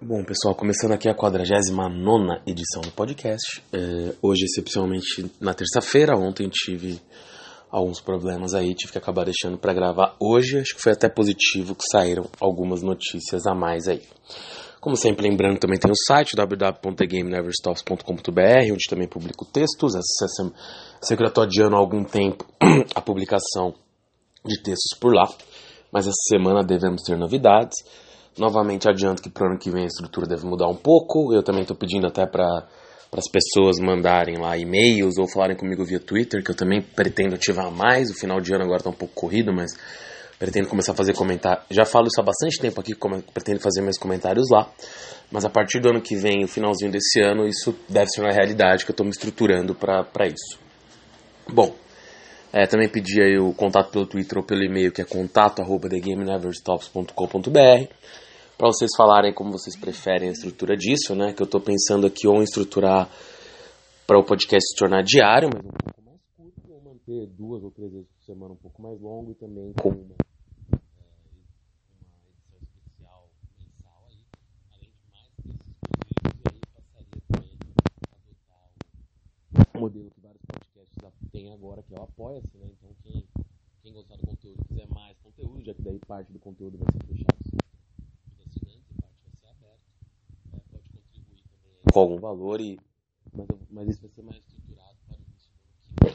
Bom, pessoal, começando aqui a 49 edição do podcast. É, hoje, excepcionalmente, na terça-feira. Ontem tive alguns problemas aí, tive que acabar deixando para gravar hoje. Acho que foi até positivo que saíram algumas notícias a mais aí. Como sempre, lembrando, também tem o site www.thegameneverstops.com.br, onde também publico textos. Essa, já estou adiando há algum tempo a publicação de textos por lá, mas essa semana devemos ter novidades. Novamente adianto que para o ano que vem a estrutura deve mudar um pouco. Eu também estou pedindo até para as pessoas mandarem lá e-mails ou falarem comigo via Twitter, que eu também pretendo ativar mais. O final de ano agora está um pouco corrido, mas pretendo começar a fazer comentários. Já falo isso há bastante tempo aqui, como pretendo fazer meus comentários lá. Mas a partir do ano que vem, o finalzinho desse ano, isso deve ser uma realidade que eu estou me estruturando para isso. Bom, é, também pedi aí o contato pelo Twitter ou pelo e-mail, que é contato.thegameneverstops.com.br para vocês falarem como vocês preferem a estrutura disso, né? Que eu estou pensando aqui ou estruturar para o podcast se tornar diário, mas um pouco mais curto, ou manter duas ou três vezes por semana um pouco mais longo e também com uma, modelo que têm agora, que é o Apoia-se, né? Então quem, quem gostar do conteúdo quiser mais conteúdo, já que daí parte do conteúdo vai ser fechado com algum valor, e, mas, mas isso vai ser mais estruturado para o início do ano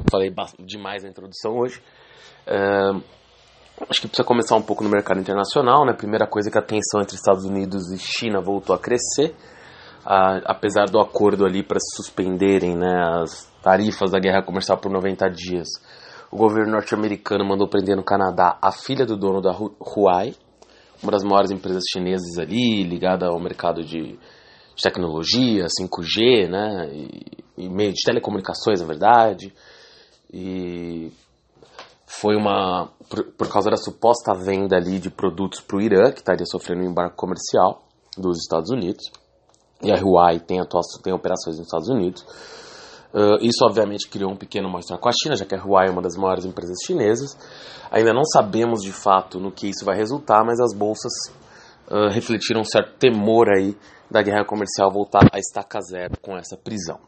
que Falei demais na introdução hoje. Acho que precisa começar um pouco no mercado internacional. Né? Primeira coisa é que a tensão entre Estados Unidos e China voltou a crescer. Uh, apesar do acordo ali para suspenderem né, as tarifas da guerra comercial por 90 dias, o governo norte-americano mandou prender no Canadá a filha do dono da Huawei, uma das maiores empresas chinesas ali, ligada ao mercado de, de tecnologia, 5G, né, e, e, meio de telecomunicações, na verdade. E foi uma por, por, causa da suposta venda ali de produtos para o Irã, que estaria sofrendo um embarque comercial dos Estados Unidos. E a Huawei tem, tem operações nos Estados Unidos. Uh, isso, obviamente, criou um pequeno mal-estar com a China, já que a Huawei é uma das maiores empresas chinesas. Ainda não sabemos de fato no que isso vai resultar, mas as bolsas uh, refletiram um certo temor aí da guerra comercial voltar a estaca zero com essa prisão.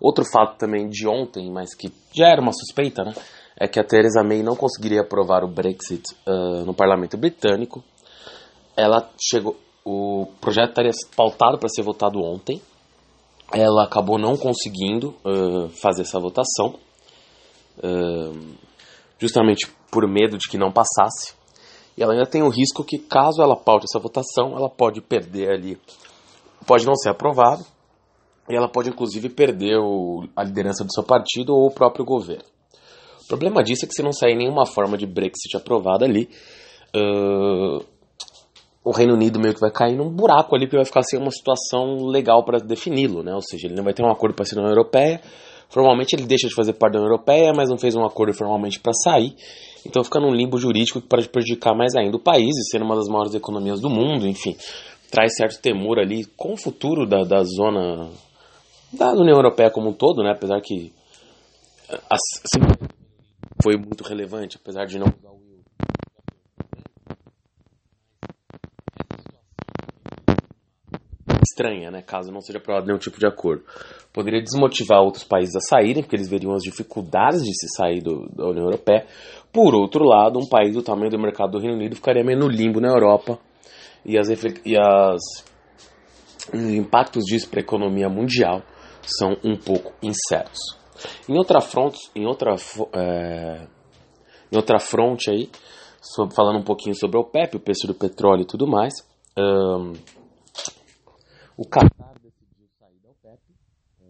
Outro fato também de ontem, mas que já era uma suspeita, né? É que a Theresa May não conseguiria aprovar o Brexit uh, no parlamento britânico. Ela chegou. O projeto estaria pautado para ser votado ontem, ela acabou não conseguindo uh, fazer essa votação, uh, justamente por medo de que não passasse. E ela ainda tem o risco que, caso ela paute essa votação, ela pode perder ali, pode não ser aprovado, e ela pode inclusive perder o, a liderança do seu partido ou o próprio governo. O problema disso é que se não sair nenhuma forma de Brexit aprovada ali, o Reino Unido meio que vai cair num buraco ali, porque vai ficar sem uma situação legal para defini-lo, né? Ou seja, ele não vai ter um acordo para ser na União Europeia. Formalmente ele deixa de fazer parte da União Europeia, mas não fez um acordo formalmente para sair. Então fica num limbo jurídico que pode prejudicar mais ainda o país, e sendo uma das maiores economias do mundo, enfim, traz certo temor ali com o futuro da, da zona da União Europeia como um todo, né? Apesar que assim, foi muito relevante, apesar de não o estranha, né, caso não seja aprovado nenhum tipo de acordo. Poderia desmotivar outros países a saírem, porque eles veriam as dificuldades de se sair do, da União Europeia. Por outro lado, um país do tamanho do mercado do Reino Unido ficaria meio no limbo na Europa e, as, e as, os impactos disso para a economia mundial são um pouco incertos. Em outra fronte, em outra, é, em outra fronte aí, sobre, falando um pouquinho sobre o OPEP, o preço do petróleo e tudo mais, um, o Qatar decidiu sair da OPEP. É,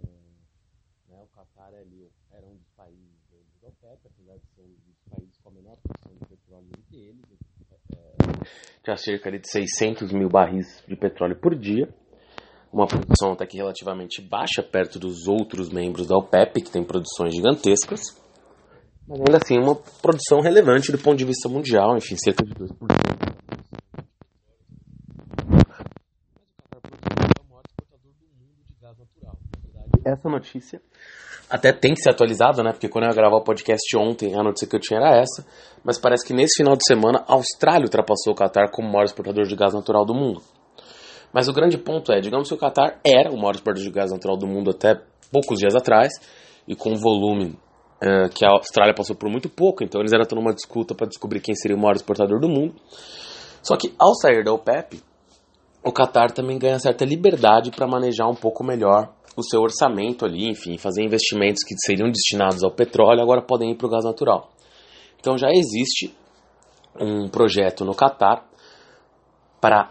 né, o Qatar ali era um dos países da OPEP, apesar de ser um dos países com a menor produção de petróleo entre eles. É, tinha cerca de 600 mil barris de petróleo por dia. Uma produção até que relativamente baixa, perto dos outros membros da OPEP, que tem produções gigantescas. Mas ainda assim, uma produção relevante do ponto de vista mundial, enfim, cerca de 2%. Essa notícia até tem que ser atualizada, né? Porque quando eu ia gravar o podcast ontem, a notícia que eu tinha era essa. Mas parece que nesse final de semana, a Austrália ultrapassou o Qatar como maior exportador de gás natural do mundo. Mas o grande ponto é, digamos que o Qatar era o maior exportador de gás natural do mundo até poucos dias atrás, e com o volume uh, que a Austrália passou por muito pouco, então eles eram tendo uma disputa para descobrir quem seria o maior exportador do mundo. Só que ao sair da OPEP, o Qatar também ganha certa liberdade para manejar um pouco melhor o seu orçamento ali, enfim, fazer investimentos que seriam destinados ao petróleo agora podem ir para o gás natural. Então já existe um projeto no Qatar para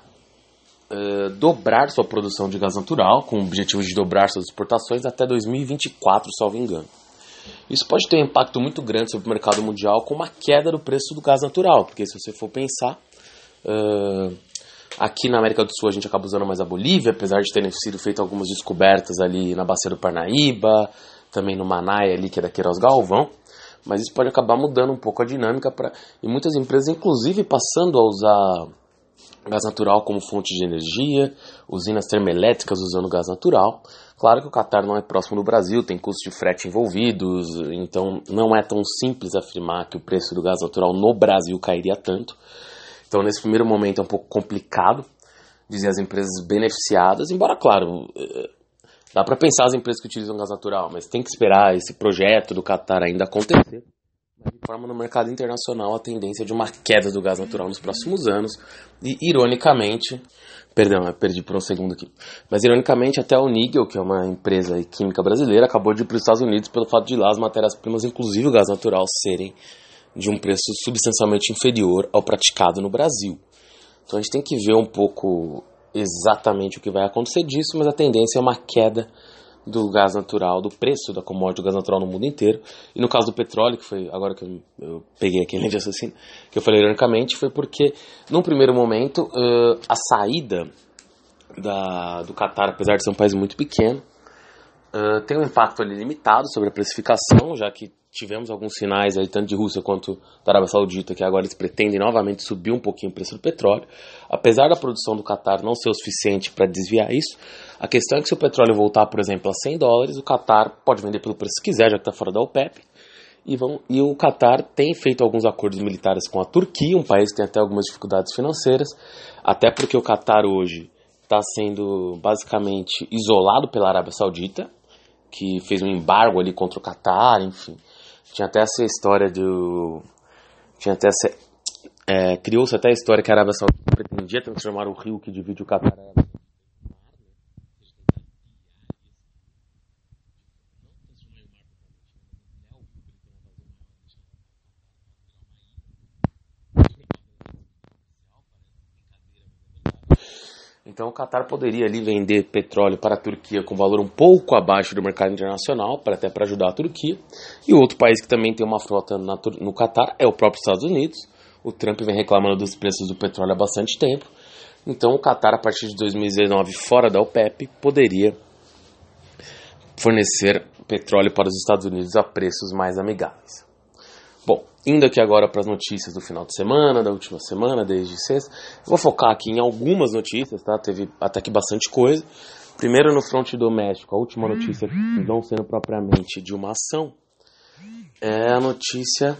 uh, dobrar sua produção de gás natural, com o objetivo de dobrar suas exportações até 2024, salvo engano. Isso pode ter um impacto muito grande sobre o mercado mundial, com uma queda do preço do gás natural, porque se você for pensar, uh, aqui na América do Sul a gente acaba usando mais a Bolívia, apesar de terem sido feitas algumas descobertas ali na Bacia do Parnaíba, também no Manaia ali, que é da Queiroz Galvão, mas isso pode acabar mudando um pouco a dinâmica para e muitas empresas, inclusive, passando a usar gás natural como fonte de energia, usinas termoelétricas usando gás natural. Claro que o Qatar não é próximo do Brasil, tem custos de frete envolvidos, então não é tão simples afirmar que o preço do gás natural no Brasil cairia tanto. Então, nesse primeiro momento é um pouco complicado dizer as empresas beneficiadas, embora, claro, eh, dá para pensar as empresas que utilizam gás natural, mas tem que esperar esse projeto do Qatar ainda acontecer. De forma no mercado internacional a tendência de uma queda do gás natural nos próximos anos. E, ironicamente, perdão, eu perdi por um segundo aqui. Mas, ironicamente, até o Nigel, que é uma empresa química brasileira, acabou de ir para os Estados Unidos pelo fato de lá as matérias-primas, inclusive o gás natural, serem de um preço substancialmente inferior ao praticado no Brasil. Então a gente tem que ver um pouco exatamente o que vai acontecer disso, mas a tendência é uma queda do gás natural, do preço da commodity do gás natural no mundo inteiro. E no caso do petróleo, que foi agora que eu, peguei aqui de assassino, que eu falei ironicamente, foi porque, num primeiro momento, uh, a saída da, do Qatar, apesar de ser um país muito pequeno, uh, tem um impacto ali limitado sobre a precificação, já que tivemos alguns sinais aí, tanto de Rússia quanto da Arábia Saudita, que agora eles pretendem novamente subir um pouquinho o preço do petróleo. Apesar da produção do Qatar não ser o suficiente para desviar isso, a questão é que se o petróleo voltar, por exemplo, a 100 dólares, o Qatar pode vender pelo preço que quiser, já que está fora da OPEP. E, vão, e o Qatar tem feito alguns acordos militares com a Turquia, um país que tem até algumas dificuldades financeiras, até porque o Qatar hoje está sendo basicamente isolado pela Arábia Saudita, que fez um embargo ali contra o Qatar, enfim. Tinha até essa história do. Tinha até essa. É, Criou-se até a história que a Arábia Saudita pretendia transformar o rio que divide o Catar Então o Qatar poderia ali vender petróleo para a Turquia com valor um pouco abaixo do mercado internacional, para até para ajudar a Turquia. E outro país que também tem uma frota no Qatar é o próprio Estados Unidos. O Trump vem reclamando dos preços do petróleo há bastante tempo. Então o Qatar, a partir de 2019, fora da OPEP, poderia fornecer petróleo para os Estados Unidos a preços mais amigáveis. Bom, indo aqui agora para as notícias do final de semana, da última semana, desde sexta, vou focar aqui em algumas notícias, tá? Teve até que bastante coisa. Primeiro no fronte doméstico, a última notícia, não sendo propriamente de uma ação, é a notícia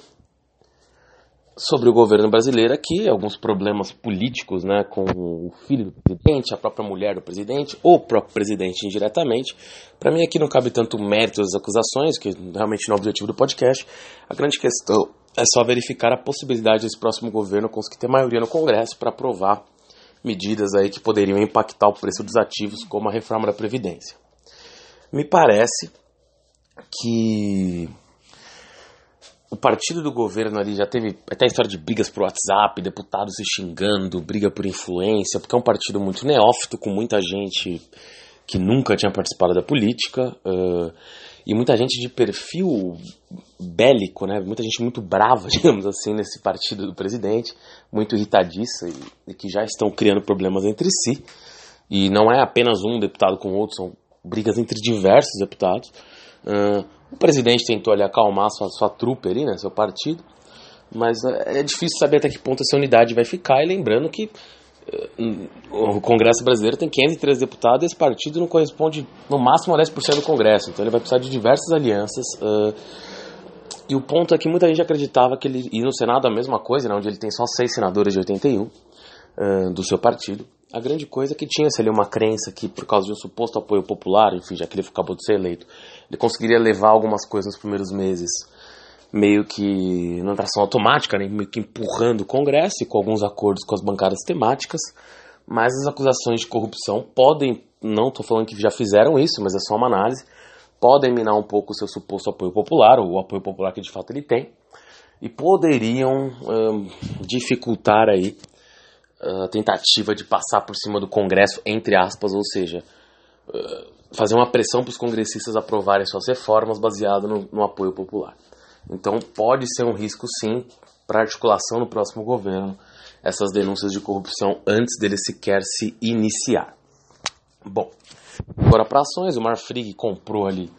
sobre o governo brasileiro aqui, alguns problemas políticos, né, com o filho do presidente, a própria mulher do presidente, ou o próprio presidente indiretamente. Para mim aqui não cabe tanto mérito às acusações, que realmente não é o objetivo do podcast. A grande questão é só verificar a possibilidade desse próximo governo conseguir ter maioria no Congresso para aprovar medidas aí que poderiam impactar o preço dos ativos, como a reforma da Previdência. Me parece que o partido do governo ali já teve até história de brigas por WhatsApp, deputados se xingando, briga por influência, porque é um partido muito neófito, com muita gente que nunca tinha participado da política, uh, e muita gente de perfil bélico, né? muita gente muito brava, digamos assim, nesse partido do presidente, muito irritadiça, e, e que já estão criando problemas entre si. E não é apenas um deputado com outro, são brigas entre diversos deputados. Uh, o presidente tentou ali acalmar sua, sua trupe ali, né, seu partido, mas é, é difícil saber até que ponto essa unidade vai ficar. E lembrando que o Congresso brasileiro tem 513 deputados e esse partido não corresponde no máximo a 10% do Congresso, então ele vai precisar de diversas alianças. Uh, e o ponto é que muita gente acreditava que ele. E no Senado a mesma coisa, né, onde ele tem só seis senadores de 81 uh, do seu partido. A grande coisa é que tinha-se ali uma crença que, por causa de um suposto apoio popular, enfim, já que ele acabou de ser eleito, ele conseguiria levar algumas coisas nos primeiros meses meio que na tração automática, né, meio que empurrando o Congresso com alguns acordos com as bancadas temáticas, mas as acusações de corrupção podem, não estou falando que já fizeram isso, mas é só uma análise, podem minar um pouco o seu suposto apoio popular, ou o apoio popular que de fato ele tem, e poderiam hum, dificultar aí a tentativa de passar por cima do Congresso, entre aspas, ou seja, fazer uma pressão para os congressistas aprovarem suas reformas baseado no, no apoio popular. Então pode ser um risco sim para a articulação no próximo governo essas denúncias de corrupção antes dele sequer se iniciar. Bom, agora para ações, o Marfrig comprou ali,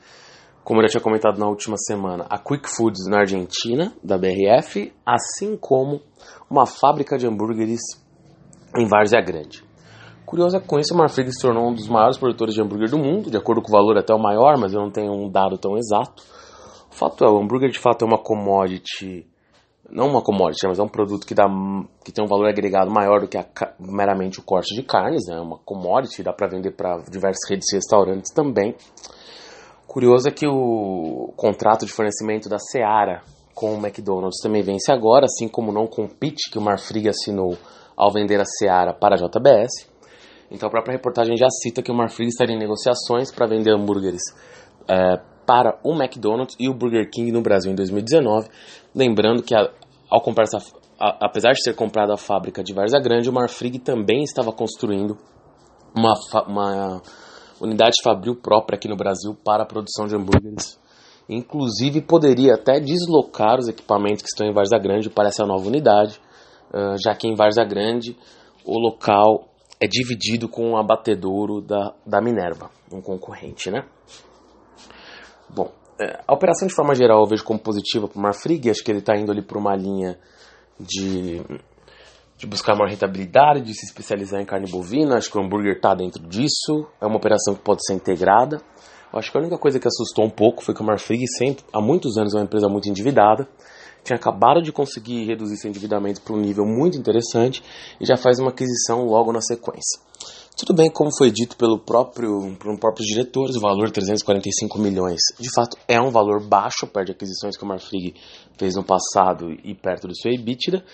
como eu já tinha comentado na última semana, a Quick Foods na Argentina, da BRF, assim como uma fábrica de hambúrgueres em Várzea Grande. Isso o Marfrig se tornou um dos maiores produtores de hambúrguer do mundo, de acordo com o valor até o maior, mas eu não tenho um dado tão exato. O fato é, o hambúrguer de fato é uma commodity, não uma commodity, mas é um produto que, dá, que tem um valor agregado maior do que a, meramente o corte de carnes, né? é uma commodity, dá para vender para diversas redes de restaurantes também. Curioso é que o contrato de fornecimento da Seara com o McDonald's também vence agora, assim como não com o pitch que o Marfrig assinou ao vender a Seara para a JBS. Então a própria reportagem já cita que o Marfrig estaria em negociações para vender hambúrgueres é, para o McDonald's e o Burger King no Brasil em 2019. Lembrando que, a, ao comprar essa, a, apesar de ter comprado a fábrica de Varza Grande, o Marfrig também estava construindo uma, uma unidade fabril própria aqui no Brasil para a produção de hambúrgueres. Inclusive, poderia até deslocar os equipamentos que estão em Varza Grande para essa nova unidade, uh, já que em Varza Grande o local é dividido com o abatedouro da, da Minerva, um concorrente, né? Bom, é, a operação de forma geral eu vejo como positiva para o Marfrig, acho que ele está indo ali por uma linha de, de buscar maior rentabilidade, de se especializar em carne bovina, acho que o hambúrguer está dentro disso, é uma operação que pode ser integrada. Acho que a única coisa que assustou um pouco foi que o Marfrig sempre, há muitos anos, é uma empresa muito endividada, tinha acabado de conseguir reduzir seu endividamento para um nível muito interessante e já faz uma aquisição logo na sequência. Tudo bem, como foi dito pelo próprio, por próprios diretores, o valor 345 milhões, de fato é um valor baixo, perto de aquisições que o Marfrig fez no passado e perto do seu EBITDA,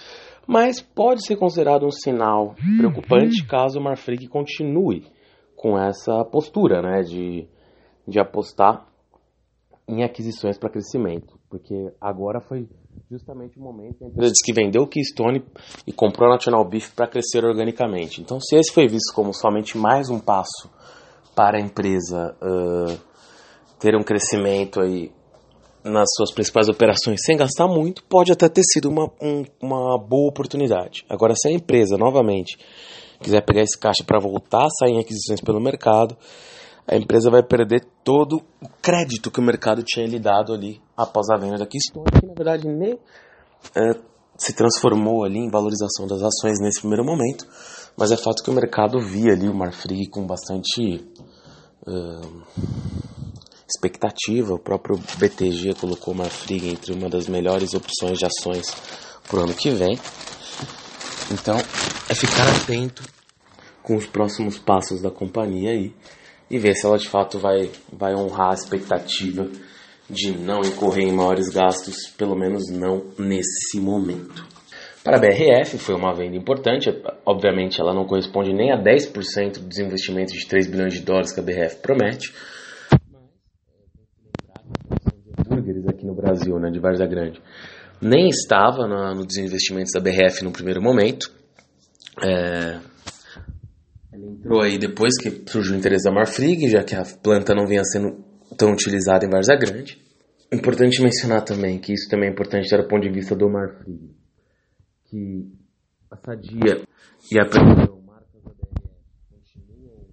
mas pode ser considerado um sinal preocupante caso o Marfrig continue com essa postura, né, de, de apostar em aquisições para crescimento, porque agora foi justamente o momento em que a empresa disse que vendeu o Keystone e comprou a National Beef para crescer organicamente. Então, se esse foi visto como somente mais um passo para a empresa uh, ter um crescimento aí nas suas principais operações sem gastar muito, pode até ter sido uma, um, uma boa oportunidade. Agora, se a empresa novamente quiser pegar esse caixa para voltar a sair em aquisições pelo mercado, a empresa vai perder todo o crédito que o mercado tinha lhe dado ali após a venda da Keystone, que na verdade nem é, se transformou ali em valorização das ações nesse primeiro momento, mas é fato que o mercado via ali o Marfrig com bastante uh, expectativa. O próprio BTG colocou o Marfrig entre uma das melhores opções de ações para o ano que vem. Então, é ficar atento com os próximos passos da companhia aí e ver se ela de fato vai, vai honrar a expectativa de não incorrer em maiores gastos, pelo menos não nesse momento. Para a BRF foi uma venda importante, obviamente ela não corresponde nem a 10% dos investimentos de 3 bilhões de dólares que a BRF promete, hambúrgueres aqui no Brasil, né, de Varza Grande, nem estava na, no desinvestimentos da BRF no primeiro momento. É, entrou aí depois que surgiu o interesse da Marfrig, já que a planta não vinha sendo tão utilizada em Varza Grande. Importante mencionar também que isso também é importante do ponto de vista do Marfrig, que a Sadia e a Previsão marcas da BRF continuam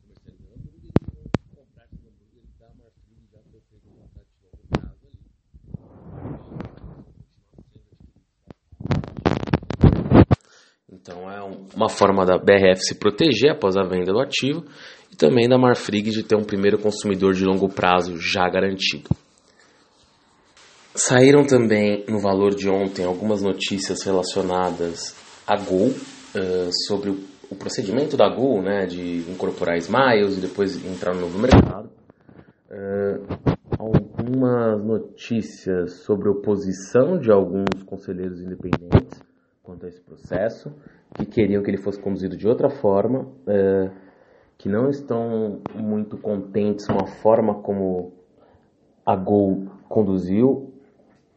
comercializando e comprar esse hambúrguer da Marfrig já foi feito um contrato de longo prazo ali. Então é uma forma da BRF se proteger após a venda do ativo e também da Marfrig de ter um primeiro consumidor de longo prazo já garantido. Saíram também no valor de ontem algumas notícias relacionadas a Gol, uh, sobre o, o, procedimento da Gol, né, de incorporar Smiles e depois entrar no novo mercado. Uh, algumas notícias sobre oposição de alguns conselheiros independentes quanto a esse processo, que queriam que ele fosse conduzido de outra forma, uh, que não estão muito contentes com a forma como a Gol conduziu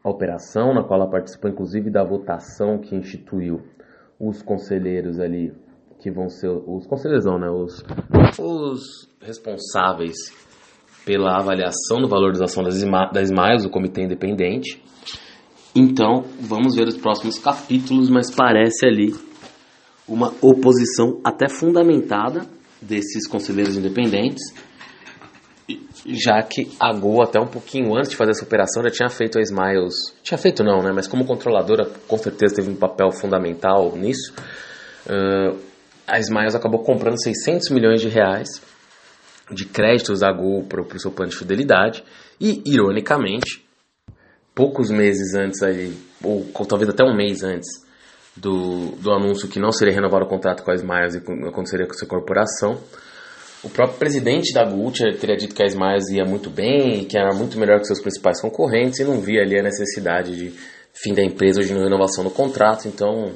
a operação, na qual ela participou inclusive da votação que instituiu os conselheiros ali, que vão ser os conselheiros não, né, os, os responsáveis pela avaliação do valorização das, das Smiles, do comitê independente. Então, vamos ver os próximos capítulos, mas parece ali uma oposição até fundamentada desses conselheiros independentes já que a Gol, até um pouquinho antes de fazer essa operação, já tinha feito a Smiles. Tinha feito não, né? Mas como controladora, com certeza teve um papel fundamental nisso. Uh, a Smiles acabou comprando 600 milhões de reais de créditos da Gol para o seu plano de fidelidade. E, ironicamente, poucos meses antes aí, ou, talvez até um mês antes do, do anúncio que não seria renovado o contrato com a Smiles e aconteceria com essa corporação, o próprio presidente da Gucci teria dito que a Smiles ia muito bem, que era muito melhor que seus principais concorrentes e não via ali a necessidade de fim da empresa ou de renovação do contrato. Então,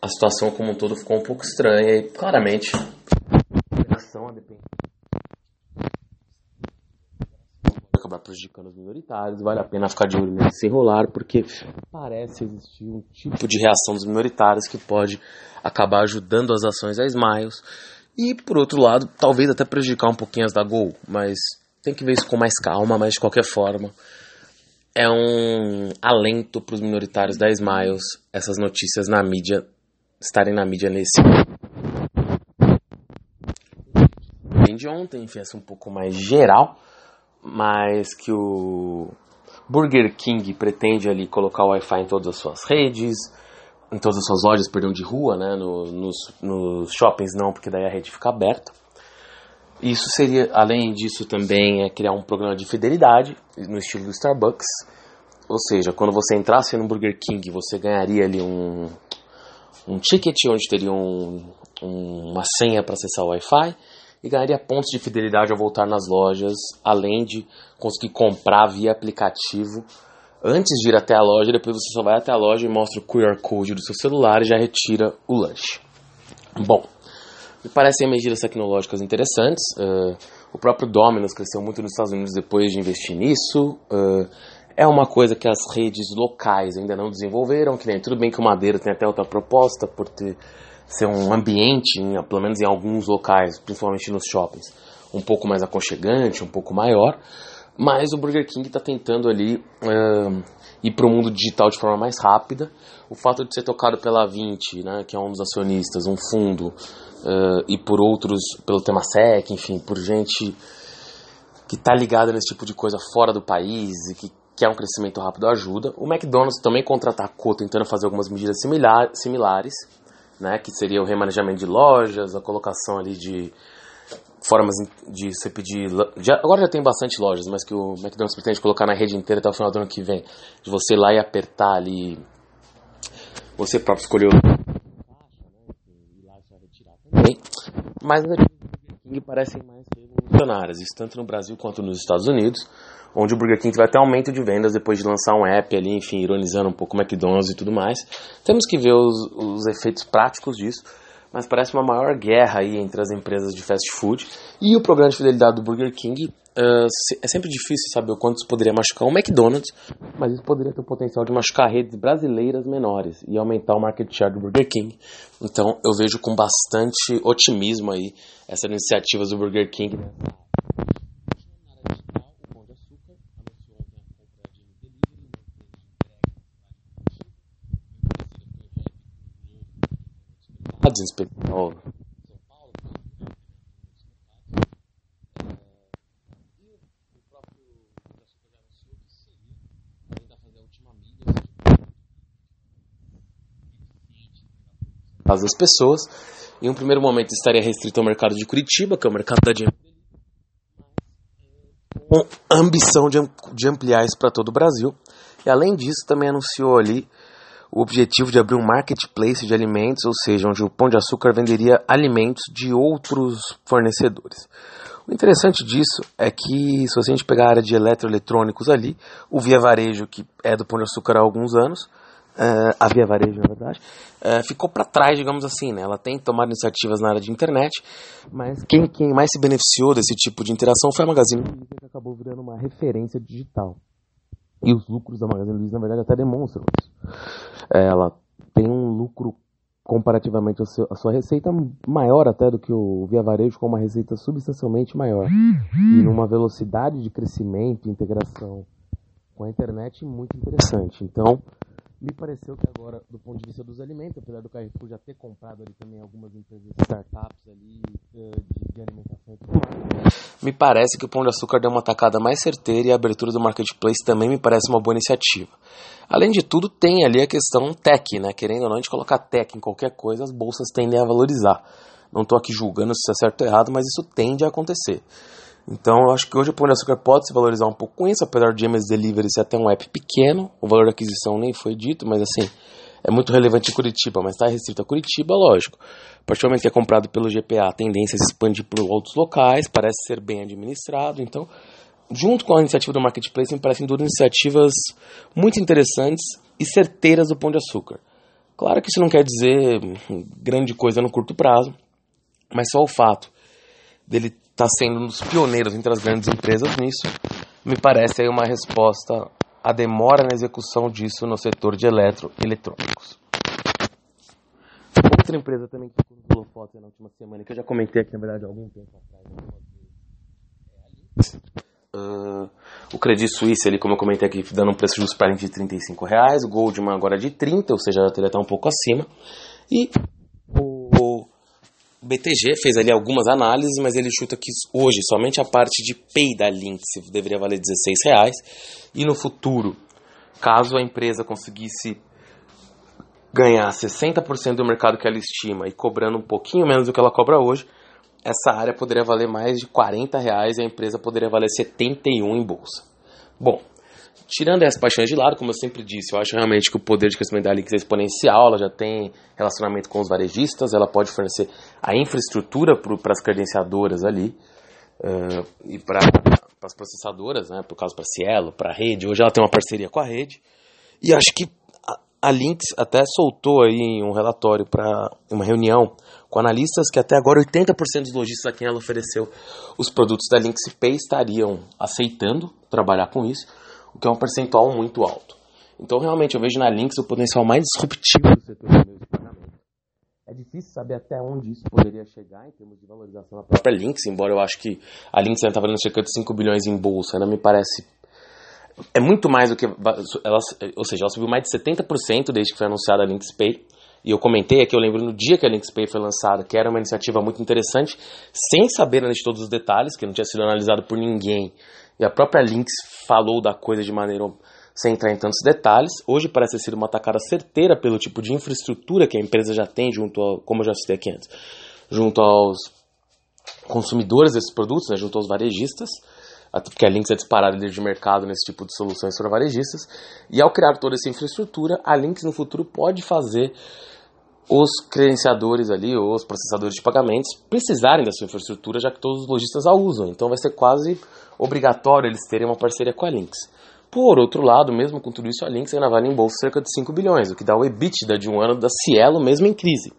a situação como um todo ficou um pouco estranha e claramente a ação a acabar prejudicando os minoritários. Vale a pena ficar de olho nesse enrolar, porque parece existir um tipo de reação dos minoritários que pode acabar ajudando as ações da Smiles e, por outro lado, talvez até prejudicar um pouquinho as da Gol, mas tem que ver isso com mais calma, mas de qualquer forma. É um alento para os minoritários da Smiles essas notícias na mídia, estarem na mídia nesse. De ontem, enfim, essa um pouco mais geral, mas que o Burger King pretende ali colocar o Wi-Fi em todas as suas redes, em todas as suas lojas, perdão, de rua, né? No, nos, nos shoppings não, porque daí a rede fica aberta. Isso seria, além disso, também é criar um programa de fidelidade no estilo do Starbucks. Ou seja, quando você entrasse no Burger King, você ganharia ali um, um ticket onde teria um, um, uma senha para acessar o Wi-Fi e ganharia pontos de fidelidade ao voltar nas lojas, além de conseguir comprar via aplicativo antes de ir até a loja, depois você só vai até a loja e mostra o QR Code do seu celular e já retira o lanche. Bom, me parecem medidas tecnológicas interessantes. Uh, o próprio Domino's cresceu muito nos Estados Unidos depois de investir nisso. Uh, é uma coisa que as redes locais ainda não desenvolveram, que nem tudo bem que o Madeira tem até outra proposta por ter ser um ambiente, em, pelo menos em alguns locais, principalmente nos shoppings, um pouco mais aconchegante, um pouco maior. Mas o Burger King está tentando ali uh, ir para o mundo digital de forma mais rápida. O fato de ser tocado pela 20, né, que é um dos acionistas, um fundo, uh, e por outros, pelo tema SEC, enfim, por gente que está ligada nesse tipo de coisa fora do país e que quer um crescimento rápido ajuda. O McDonald's também contratacou tentando fazer algumas medidas similar, similares, né, que seria o remanejamento de lojas, a colocação ali de formas de você pedir. Já, agora já tem bastante lojas, mas que o McDonald's pretende colocar na rede inteira até o final do ano que vem. De você ir lá e apertar ali. Você próprio escolheu. Também. Mas as King parecem mais revolucionárias, tanto no Brasil quanto nos Estados Unidos, onde o Burger King vai ter aumento de vendas depois de lançar um app ali, enfim, ironizando um pouco o McDonald's e tudo mais. Temos que ver os, os efeitos práticos disso mas parece uma maior guerra aí entre as empresas de fast food e o programa de fidelidade do Burger King. Uh, é sempre difícil saber o quanto isso poderia machucar o McDonald's, mas isso poderia ter o potencial de machucar redes brasileiras menores e aumentar o market share do Burger King. Então eu vejo com bastante otimismo aí essas iniciativas do Burger King cidades em especial. casa das pessoas. Em um primeiro momento estaria restrito ao mercado de Curitiba, que é o mercado da Jam, com ambição de ampliar isso para todo o Brasil. E além disso, também anunciou ali o objetivo de abrir um marketplace de alimentos, ou seja, onde o Pão de Açúcar venderia alimentos de outros fornecedores. O interessante disso é que, se a gente pegar a área de eletroeletrônicos ali, o Via Varejo, que é do Pão de Açúcar há alguns anos, uh, a Via Varejo, na verdade, uh, ficou para trás, digamos assim. Né? Ela tem tomado iniciativas na área de internet, mas quem, quem mais se beneficiou desse tipo de interação foi a Magazine Luiza, que acabou virando uma referência digital. E os lucros da Magazine Luiza, na verdade, até demonstram isso. É, ela tem um lucro comparativamente a sua receita maior até do que o Via Varejo, com uma receita substancialmente maior. E numa velocidade de crescimento e integração com a internet muito interessante. Então, me pareceu que agora, do ponto de vista dos alimentos, apesar do Carrefour já ter comprado ali também algumas empresas startups ali eh, de, de alimentação me parece que o Pão de Açúcar deu uma tacada mais certeira e a abertura do marketplace também me parece uma boa iniciativa. Além de tudo, tem ali a questão tech, né? Querendo ou não, a gente colocar tech em qualquer coisa, as bolsas tendem a valorizar. Não estou aqui julgando se é certo ou errado, mas isso tende a acontecer. Então eu acho que hoje o Pão de Açúcar pode se valorizar um pouco com isso, apesar de MS Delivery ser até um app pequeno, o valor da aquisição nem foi dito, mas assim, é muito relevante em Curitiba, mas está restrito a Curitiba, lógico. A partir do momento que é comprado pelo GPA, a tendência é se expandir para outros locais, parece ser bem administrado, então, junto com a iniciativa do Marketplace, me parecem duas iniciativas muito interessantes e certeiras do Pão de Açúcar. Claro que isso não quer dizer grande coisa no curto prazo, mas só o fato dele está sendo um dos pioneiros entre as grandes empresas nisso, me parece aí uma resposta à demora na execução disso no setor de eletroeletrônicos. Outra empresa também que colocou foto na última semana, que eu já comentei aqui, na verdade, há algum tempo atrás, Uh, o Credit Suisse, ali, como eu comentei aqui, dando um preço justo para a de 35 reais, o Goldman agora de 30, ou seja, já teria estar um pouco acima. E o BTG fez ali algumas análises, mas ele chuta que hoje somente a parte de pay da Lynx deveria valer 16 reais e no futuro, caso a empresa conseguisse ganhar 60% do mercado que ela estima e cobrando um pouquinho menos do que ela cobra hoje, essa área poderia valer mais de 40 reais e a empresa poderia valer 71 em bolsa. Bom, Tirando essas paixões de lado, como eu sempre disse, eu acho realmente que o poder de crescimento da Alix é exponencial, ela já tem relacionamento com os varejistas, ela pode fornecer a infraestrutura para as credenciadoras ali uh, e para as processadoras, né, por causa para Cielo, para a rede. Hoje ela tem uma parceria com a rede e acho que a, a Lynx até soltou aí um relatório para uma reunião com analistas que até agora 80% dos lojistas a quem ela ofereceu os produtos da Lynx Pay estariam aceitando trabalhar com isso o que é um percentual muito alto. Então, realmente, eu vejo na Lynx o potencial mais disruptivo do setor de meios de pagamento. É difícil saber até onde isso poderia chegar em termos de valorização da própria Lynx, embora eu acho que a Lynx ainda está valendo cerca de 5 bilhões em bolsa, ainda me parece... É muito mais do que... Ela, ou seja, ela subiu mais de 70% desde que foi anunciada a Lynx Pay. E eu comentei aqui, eu lembro no dia que a Lynx Pay foi lançada, que era uma iniciativa muito interessante, sem saber de todos os detalhes, que não tinha sido analisado por ninguém e a própria Lynx falou da coisa de maneira sem entrar em tantos detalhes. Hoje parece ser uma tacada certeira pelo tipo de infraestrutura que a empresa já tem junto ao, como eu já citei aqui antes, junto aos consumidores desses produtos, né, junto aos varejistas, porque a Lynx é disparada líder de mercado nesse tipo de soluções para varejistas. E ao criar toda essa infraestrutura, a Lynx no futuro pode fazer os credenciadores ali, ou os processadores de pagamentos, precisarem da sua infraestrutura, já que todos os lojistas a usam. Então vai ser quase obrigatório eles terem uma parceria com a Lynx. Por outro lado, mesmo com tudo isso, a Lynx ainda vale em bolsa cerca de 5 bilhões, o que dá o EBITDA de um ano da Cielo mesmo em crise.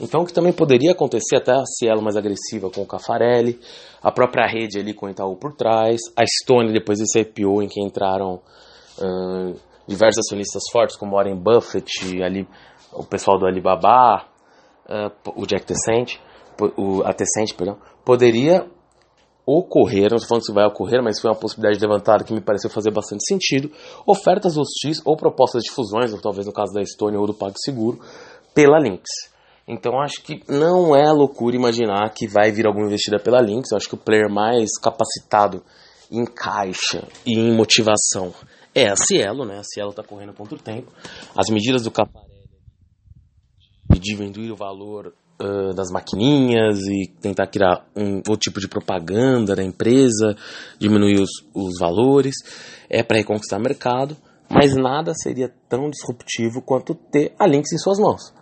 Então, o que também poderia acontecer, até a Cielo mais agressiva com o Cafarelli, a própria rede ali com o Itaú por trás, a Stone depois desse IPO em que entraram uh, diversos acionistas fortes, como Warren Buffett, ali, o pessoal do Alibaba, uh, o Jack Tencent, o, a Tencent, perdão, poderia ocorrer, não estou falando se vai ocorrer, mas foi uma possibilidade levantada que me pareceu fazer bastante sentido, ofertas hostis ou propostas de fusões, ou talvez no caso da Estônia ou do PagSeguro, pela Lynx. Então acho que não é loucura imaginar que vai vir alguma investida pela Lynx, acho que o player mais capacitado em caixa e em motivação é a Cielo, né? A Cielo está correndo contra o tempo. As medidas do Caparelli de diminuir o valor uh, das maquininhas e tentar criar um outro tipo de propaganda da empresa, diminuir os, os valores, é para reconquistar mercado, mas nada seria tão disruptivo quanto ter a Lynx em suas mãos.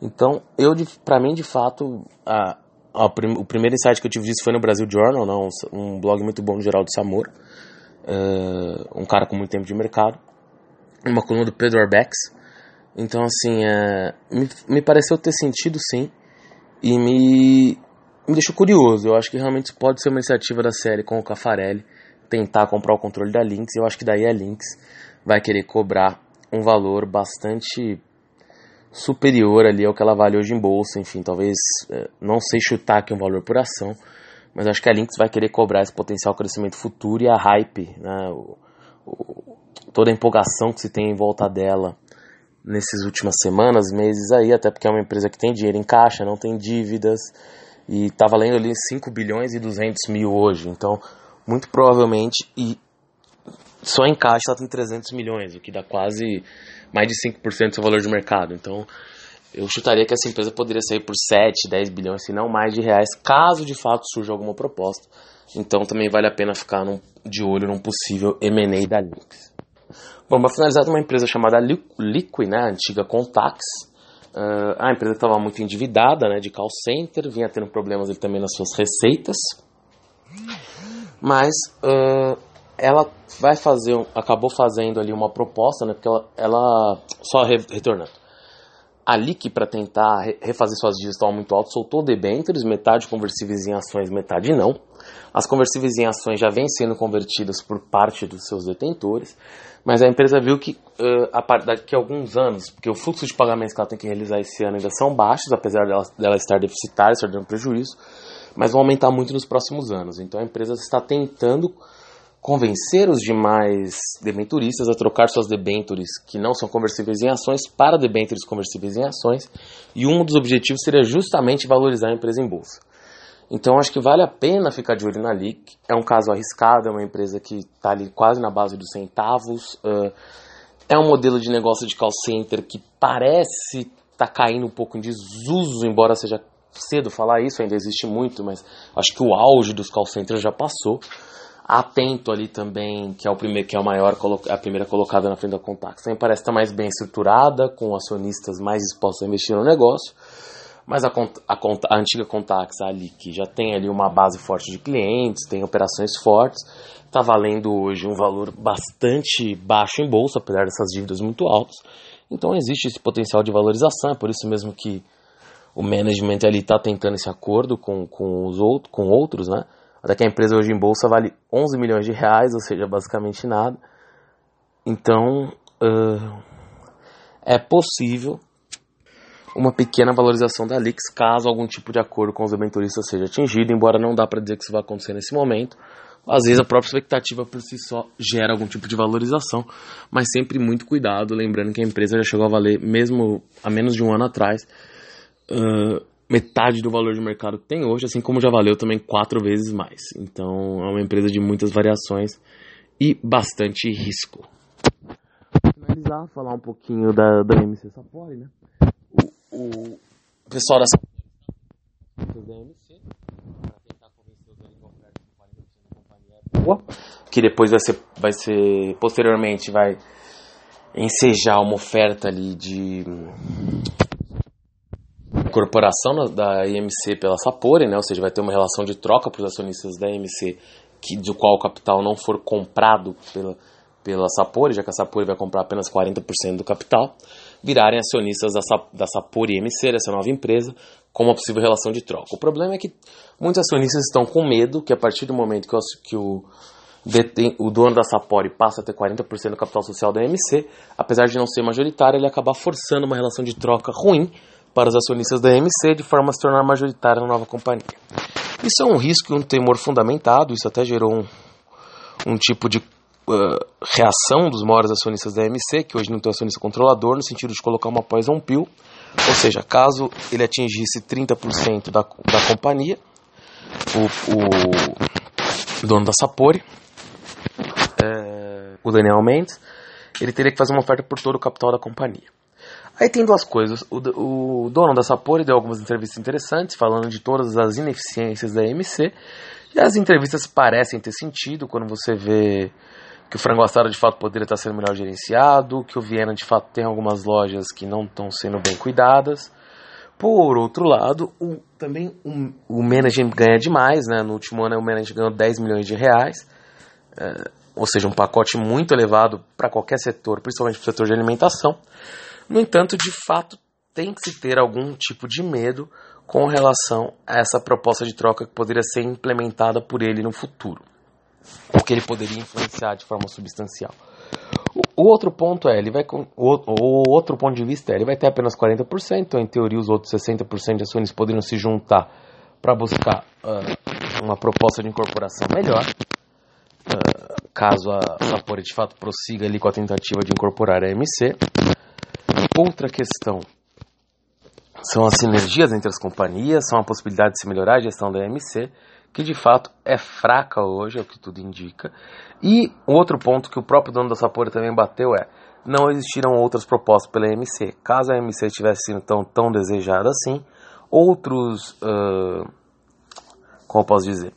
Então, eu, para mim, de fato, a, a, o primeiro insight que eu tive disso foi no Brasil Journal, não, um blog muito bom no Geraldo Samora, uh, um cara com muito tempo de mercado, uma coluna do Pedro Arbex. Então, assim, uh, me, me pareceu ter sentido sim, e me, me deixou curioso. Eu acho que realmente pode ser uma iniciativa da série com o Cafarelli tentar comprar o controle da Lynx. Eu acho que daí a Lynx vai querer cobrar um valor bastante superior ali ao que ela vale hoje em bolsa. Enfim, talvez é, não sei chutar aqui um valor por ação, mas acho que a Lynx vai querer cobrar esse potencial crescimento futuro e a hype, né, o, o, toda a empolgação que se tem em volta dela nesses últimas semanas, meses aí, até porque é uma empresa que tem dinheiro em caixa, não tem dívidas e está valendo ali 5 bilhões e 200 mil hoje. Então, muito provavelmente, e só em caixa ela tem 300 milhões, o que dá quase mais de 5% do seu valor de mercado. Então, eu chutaria que essa empresa poderia sair por 7, 10 bilhões, se não mais de reais, caso de fato surja alguma proposta. Então, também vale a pena ficar num, de olho num possível M&A da Lynx. Bom, para finalizar, uma empresa chamada Liqui, né, a antiga Contax. Uh, a empresa estava muito endividada, né, de call center, vinha tendo problemas também nas suas receitas. Mas uh, ela vai fazer, acabou fazendo ali uma proposta, né, porque ela, ela só re, retornando. A LIC, para tentar refazer suas dívidas estavam muito altas, soltou debêntures, metade conversíveis em ações, metade não. As conversíveis em ações já vêm sendo convertidas por parte dos seus detentores, mas a empresa viu que uh, a daqui a alguns anos, porque o fluxo de pagamentos que ela tem que realizar esse ano ainda são baixos, apesar dela, dela estar deficitária, estar dando prejuízo, mas vão aumentar muito nos próximos anos. Então a empresa está tentando convencer os demais debenturistas a trocar suas debêntures que não são conversíveis em ações para debêntures conversíveis em ações, e um dos objetivos seria justamente valorizar a empresa em bolsa. Então acho que vale a pena ficar de olho na LIC. É um caso arriscado, é uma empresa que está ali quase na base dos centavos. Uh, é um modelo de negócio de call center que parece estar tá caindo um pouco em desuso, embora seja cedo falar isso, ainda existe muito, mas acho que o auge dos call centers já passou atento ali também, que é o primeiro, que é o maior, a primeira colocada na frente da Contax. Também parece estar mais bem estruturada, com acionistas mais dispostos a investir no negócio. Mas a, a, a antiga Contax ali, que já tem ali uma base forte de clientes, tem operações fortes, está valendo hoje um valor bastante baixo em bolsa, apesar dessas dívidas muito altas. Então existe esse potencial de valorização, é por isso mesmo que o management ali está tentando esse acordo com, com, os outros, com outros, né? Até que a empresa hoje em bolsa vale 11 milhões de reais, ou seja, basicamente nada. Então, uh, é possível uma pequena valorização da Lix caso algum tipo de acordo com os debenturistas seja atingido, embora não dá para dizer que isso vai acontecer nesse momento. Às vezes a própria expectativa por si só gera algum tipo de valorização, mas sempre muito cuidado, lembrando que a empresa já chegou a valer, mesmo há menos de um ano atrás, uh, metade do valor de mercado que tem hoje, assim como já valeu também quatro vezes mais. Então é uma empresa de muitas variações e bastante risco. Para finalizar, falar um pouquinho da, da MC Sapori, né? O, pessoal da Sapori da MC, para tentar convencer os donos oferta de 40% da companhia. Boa, que depois vai ser, vai ser, posteriormente vai ensejar uma oferta ali de incorporação da IMC pela Sapori, né? ou seja, vai ter uma relação de troca para os acionistas da IMC, que, do qual o capital não for comprado pela, pela Sapori, já que a Sapori vai comprar apenas 40% do capital, virarem acionistas da, da Sapori IMC, dessa nova empresa, com uma possível relação de troca. O problema é que muitos acionistas estão com medo que a partir do momento que o, que o, o dono da Sapori passa a ter 40% do capital social da IMC, apesar de não ser majoritário, ele acaba forçando uma relação de troca ruim para os acionistas da MC de forma a se tornar majoritária na nova companhia. Isso é um risco e um temor fundamentado, isso até gerou um, um tipo de reação dos maiores acionistas da MC, que hoje não tem acionista controlador, no sentido de colocar uma poison pill, ou seja, caso ele atingisse 30% da, da companhia, o, o dono da Sapori, é, o Daniel Mendes, ele teria que fazer uma oferta por todo o capital da companhia. Aí tem duas coisas. O, o dono da Sapori deu algumas entrevistas interessantes, falando de todas as ineficiências da EMC. E as entrevistas parecem ter sentido quando você vê que o frango assado de fato poderia estar sendo melhor gerenciado, que o Viena de fato tem algumas lojas que não estão sendo bem cuidadas. Por outro lado, o, também o, o management ganha demais, né? No último ano o management ganhou 10 milhões de reais, é, ou seja, um pacote muito elevado para qualquer setor, principalmente para o setor de alimentação. No entanto, de fato, tem que se ter algum tipo de medo com relação a essa proposta de troca que poderia ser implementada por ele no futuro, ou que ele poderia influenciar de forma substancial. O, outro ponto é, ele vai o, o, outro ponto de vista é, ele vai ter apenas 40%, então em teoria os outros 60% de ações poderiam se juntar para buscar uh, uma proposta de incorporação melhor, uh, caso a Sapori de fato prossiga ali com a tentativa de incorporar a MC. Outra questão são as sinergias entre as companhias, são a possibilidade de se melhorar a gestão da MC, que de fato é fraca hoje, é o que tudo indica. E outro ponto que o próprio dono da Sapporo também bateu é: não existiram outras propostas pela MC. Caso a MC tivesse sido tão, tão desejada assim, outros. Uh, como eu posso dizer?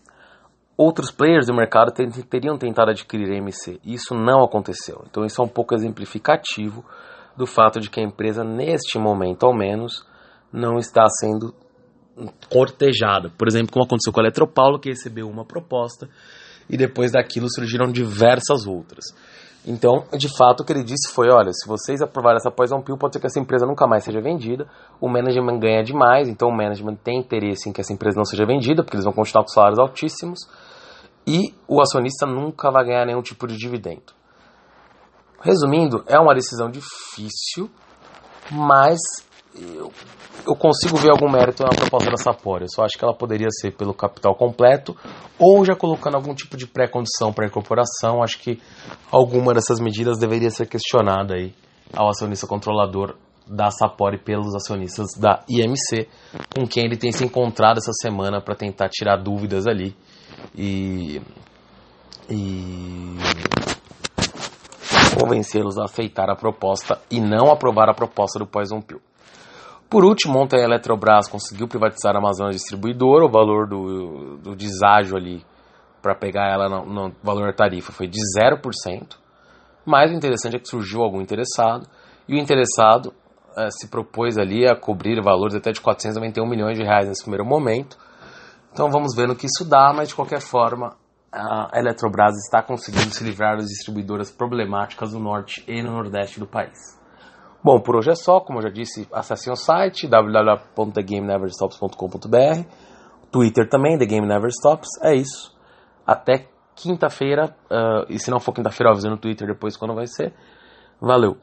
Outros players do mercado teriam tentado adquirir a MC. Isso não aconteceu. Então, isso é um pouco exemplificativo do fato de que a empresa, neste momento ao menos, não está sendo cortejada. Por exemplo, como aconteceu com a Eletropaulo, que recebeu uma proposta e depois daquilo surgiram diversas outras. Então, de fato, o que ele disse foi: olha, se vocês aprovarem essa Poison Pill, pode ser que essa empresa nunca mais seja vendida. O management ganha demais, então o management tem interesse em que essa empresa não seja vendida, porque eles vão continuar com salários altíssimos. E o acionista nunca vai ganhar nenhum tipo de dividendo. Resumindo, é uma decisão difícil, mas eu, eu consigo ver algum mérito na proposta da Sapori. Eu só acho que ela poderia ser pelo capital completo ou já colocando algum tipo de pré-condição para incorporação. Acho que alguma dessas medidas deveria ser questionada aí ao acionista controlador da Sapori pelos acionistas da IMC, com quem ele tem se encontrado essa semana para tentar tirar dúvidas ali e, e convencê-los a aceitar a proposta e não aprovar a proposta do Poison Pill. Por último, ontem a Eletrobras conseguiu privatizar a Amazonas Distribuidora, o valor do, do deságio ali para pegar ela no, no, valor da tarifa foi de 0%. Mas o interessante é que surgiu algum interessado e o interessado é, se propôs ali a cobrir valores até de 491 milhões de reais nesse primeiro momento. Então vamos ver no que isso dá, mas de qualquer forma a Eletrobras está conseguindo se livrar das distribuidoras problemáticas do norte e no nordeste do país. Bom, por hoje é só, como eu já disse, acessem o site www.thegameneverstops.com.br, Twitter também, The Game Never Stops, é isso. Até quinta-feira, uh, e se não for quinta-feira, eu aviso no Twitter depois quando vai ser. Valeu!